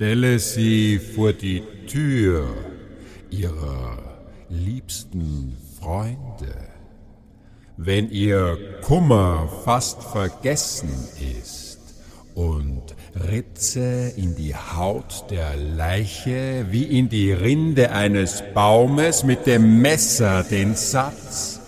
stelle sie vor die Tür ihrer liebsten Freunde. Wenn ihr Kummer fast vergessen ist und ritze in die Haut der Leiche wie in die Rinde eines Baumes mit dem Messer den Satz,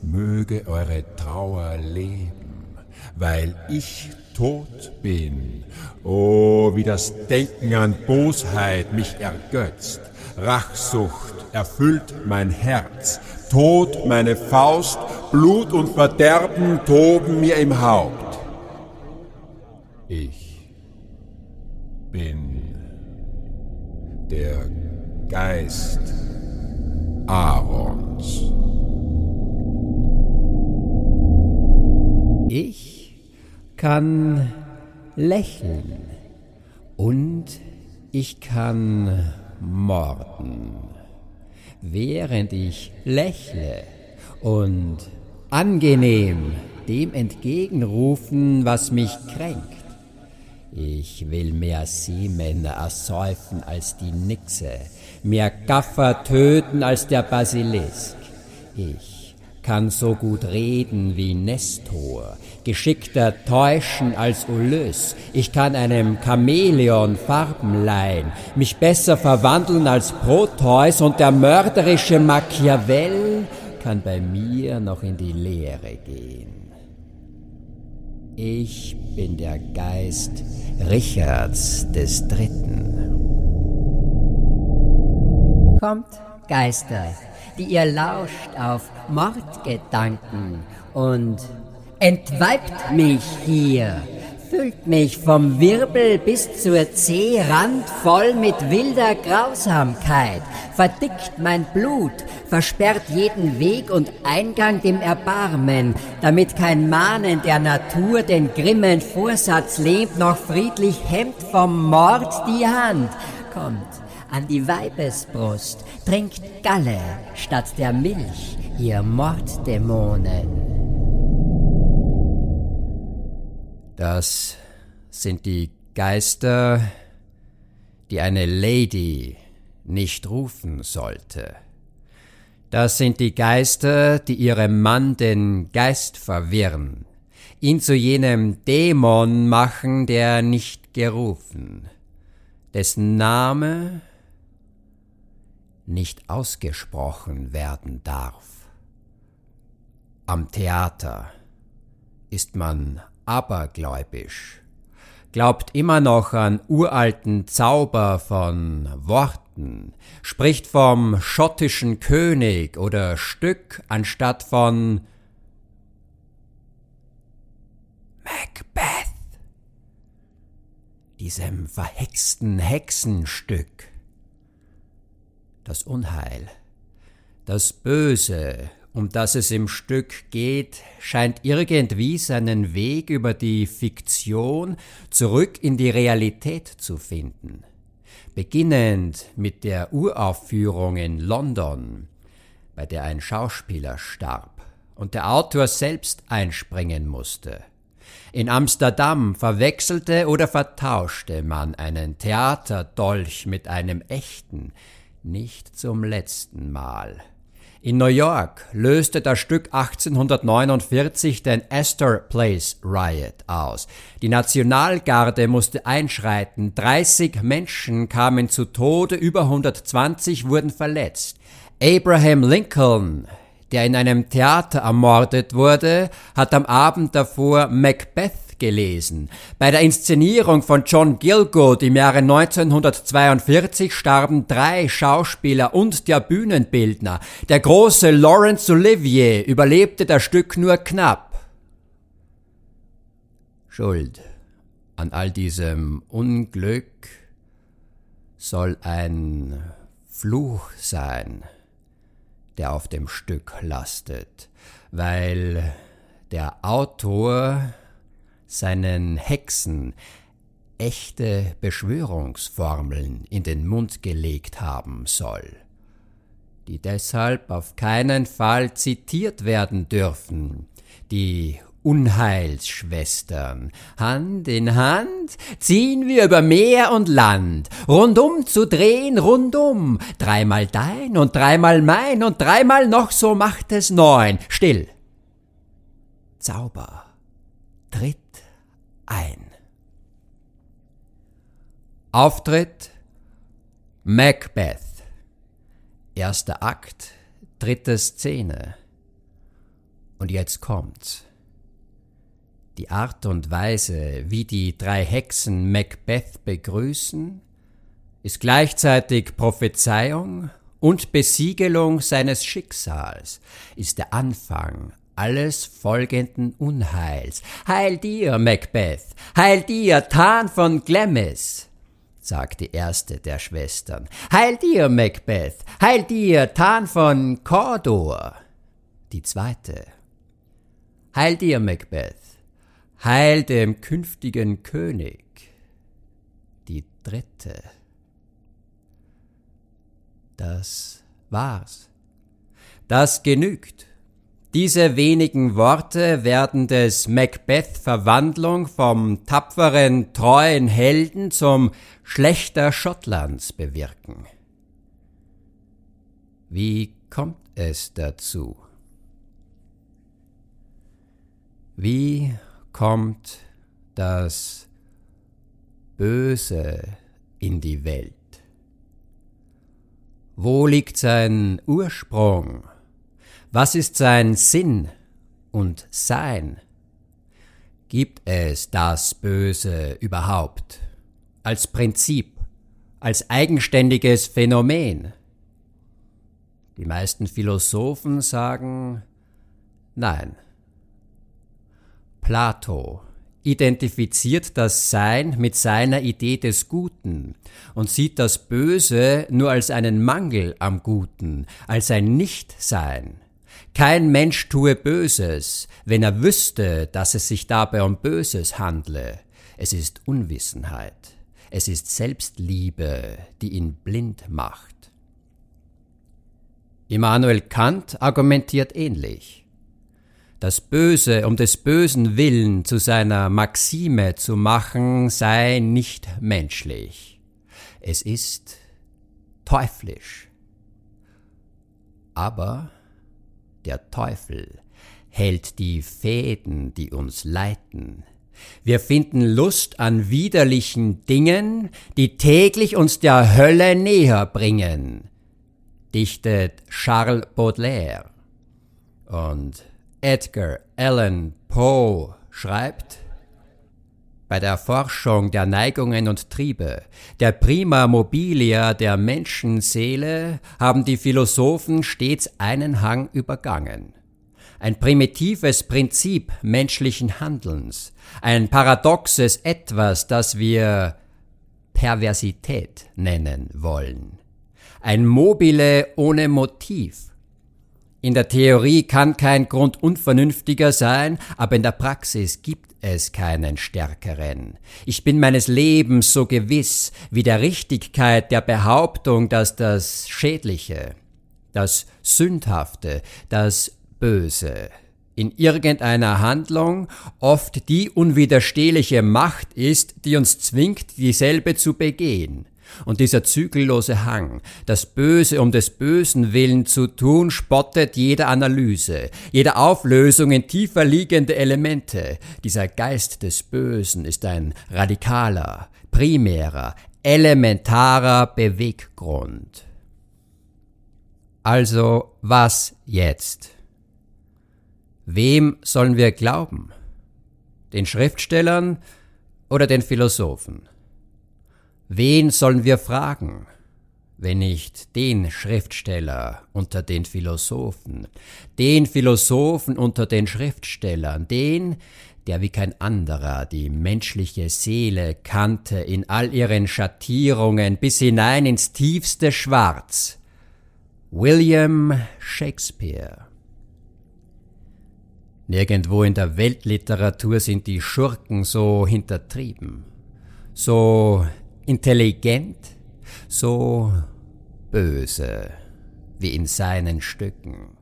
möge eure Trauer leben, weil ich tot bin. Oh, wie das Denken an Bosheit mich ergötzt. Rachsucht erfüllt mein Herz. Tod meine Faust, Blut und Verderben toben mir im Haupt. Ich bin der Geist Aarons. Ich kann lächeln und ich kann morden, während ich lächle und angenehm dem entgegenrufen, was mich kränkt. Ich will mehr Seemänner ersäufen als die Nixe, mehr Gaffer töten als der Basilisk. Ich kann so gut reden wie Nestor, geschickter täuschen als Ulys. Ich kann einem Chamäleon Farben leihen, mich besser verwandeln als Proteus und der mörderische Machiavell kann bei mir noch in die Lehre gehen. Ich bin der Geist Richards des Dritten. Kommt, Geister, die ihr lauscht auf Mordgedanken und entweibt mich hier, füllt mich vom Wirbel bis zur Zeh randvoll mit wilder Grausamkeit, verdickt mein Blut, versperrt jeden Weg und Eingang dem Erbarmen, damit kein Mahnen der Natur den grimmen Vorsatz lebt, noch friedlich hemmt vom Mord die Hand. Kommt, an die Weibesbrust, trinkt Galle statt der Milch, ihr Morddämonen. Das sind die Geister, die eine Lady nicht rufen sollte. Das sind die Geister, die ihrem Mann den Geist verwirren, ihn zu jenem Dämon machen, der nicht gerufen, dessen Name nicht ausgesprochen werden darf. Am Theater ist man abergläubisch, glaubt immer noch an uralten Zauber von Worten, spricht vom schottischen König oder Stück anstatt von Macbeth, diesem verhexten Hexenstück das Unheil, das Böse, um das es im Stück geht, scheint irgendwie seinen Weg über die Fiktion zurück in die Realität zu finden. Beginnend mit der Uraufführung in London, bei der ein Schauspieler starb und der Autor selbst einspringen musste. In Amsterdam verwechselte oder vertauschte man einen Theaterdolch mit einem echten, nicht zum letzten Mal. In New York löste das Stück 1849 den Astor Place Riot aus. Die Nationalgarde musste einschreiten, 30 Menschen kamen zu Tode, über 120 wurden verletzt. Abraham Lincoln, der in einem Theater ermordet wurde, hat am Abend davor Macbeth gelesen. Bei der Inszenierung von John Gilgood im Jahre 1942 starben drei Schauspieler und der Bühnenbildner. Der große Laurence Olivier überlebte das Stück nur knapp. Schuld an all diesem Unglück soll ein Fluch sein, der auf dem Stück lastet, weil der Autor seinen Hexen echte Beschwörungsformeln in den Mund gelegt haben soll, die deshalb auf keinen Fall zitiert werden dürfen, die Unheilsschwestern. Hand in Hand ziehen wir über Meer und Land, rundum zu drehen, rundum. Dreimal dein und dreimal mein und dreimal noch so macht es neun. Still. Zauber tritt ein. Auftritt Macbeth. Erster Akt, dritte Szene. Und jetzt kommt's. Die Art und Weise, wie die drei Hexen Macbeth begrüßen, ist gleichzeitig Prophezeiung und Besiegelung seines Schicksals, ist der Anfang alles folgenden Unheils. Heil dir, Macbeth, heil dir, Tan von Glemmis, sagt die erste der Schwestern. Heil dir, Macbeth, heil dir, Tan von Cordor, die zweite. Heil dir, Macbeth, Heil dem künftigen König, die dritte. Das war's. Das genügt. Diese wenigen Worte werden des Macbeth Verwandlung vom tapferen, treuen Helden zum Schlechter Schottlands bewirken. Wie kommt es dazu? Wie kommt das Böse in die Welt? Wo liegt sein Ursprung? Was ist sein Sinn und Sein? Gibt es das Böse überhaupt als Prinzip, als eigenständiges Phänomen? Die meisten Philosophen sagen Nein. Plato identifiziert das Sein mit seiner Idee des Guten und sieht das Böse nur als einen Mangel am Guten, als ein Nichtsein. Kein Mensch tue Böses, wenn er wüsste, dass es sich dabei um Böses handle. Es ist Unwissenheit. Es ist Selbstliebe, die ihn blind macht. Immanuel Kant argumentiert ähnlich das Böse um des Bösen willen zu seiner Maxime zu machen, sei nicht menschlich. Es ist teuflisch. Aber der Teufel hält die Fäden, die uns leiten. Wir finden Lust an widerlichen Dingen, die täglich uns der Hölle näher bringen, dichtet Charles Baudelaire. Und Edgar Allan Poe schreibt, bei der Forschung der Neigungen und Triebe, der Prima Mobilia der Menschenseele haben die Philosophen stets einen Hang übergangen. Ein primitives Prinzip menschlichen Handelns, ein paradoxes Etwas, das wir Perversität nennen wollen. Ein Mobile ohne Motiv, in der Theorie kann kein Grund unvernünftiger sein, aber in der Praxis gibt es keinen stärkeren. Ich bin meines Lebens so gewiss wie der Richtigkeit der Behauptung, dass das Schädliche, das Sündhafte, das Böse in irgendeiner Handlung oft die unwiderstehliche Macht ist, die uns zwingt, dieselbe zu begehen. Und dieser zügellose Hang, das Böse um des Bösen willen zu tun, spottet jeder Analyse, jeder Auflösung in tiefer liegende Elemente. Dieser Geist des Bösen ist ein radikaler, primärer, elementarer Beweggrund. Also was jetzt? Wem sollen wir glauben? Den Schriftstellern oder den Philosophen? Wen sollen wir fragen, wenn nicht den Schriftsteller unter den Philosophen, den Philosophen unter den Schriftstellern, den, der wie kein anderer die menschliche Seele kannte in all ihren Schattierungen bis hinein ins tiefste Schwarz, William Shakespeare. Nirgendwo in der Weltliteratur sind die Schurken so hintertrieben, so intelligent, so böse wie in seinen Stücken.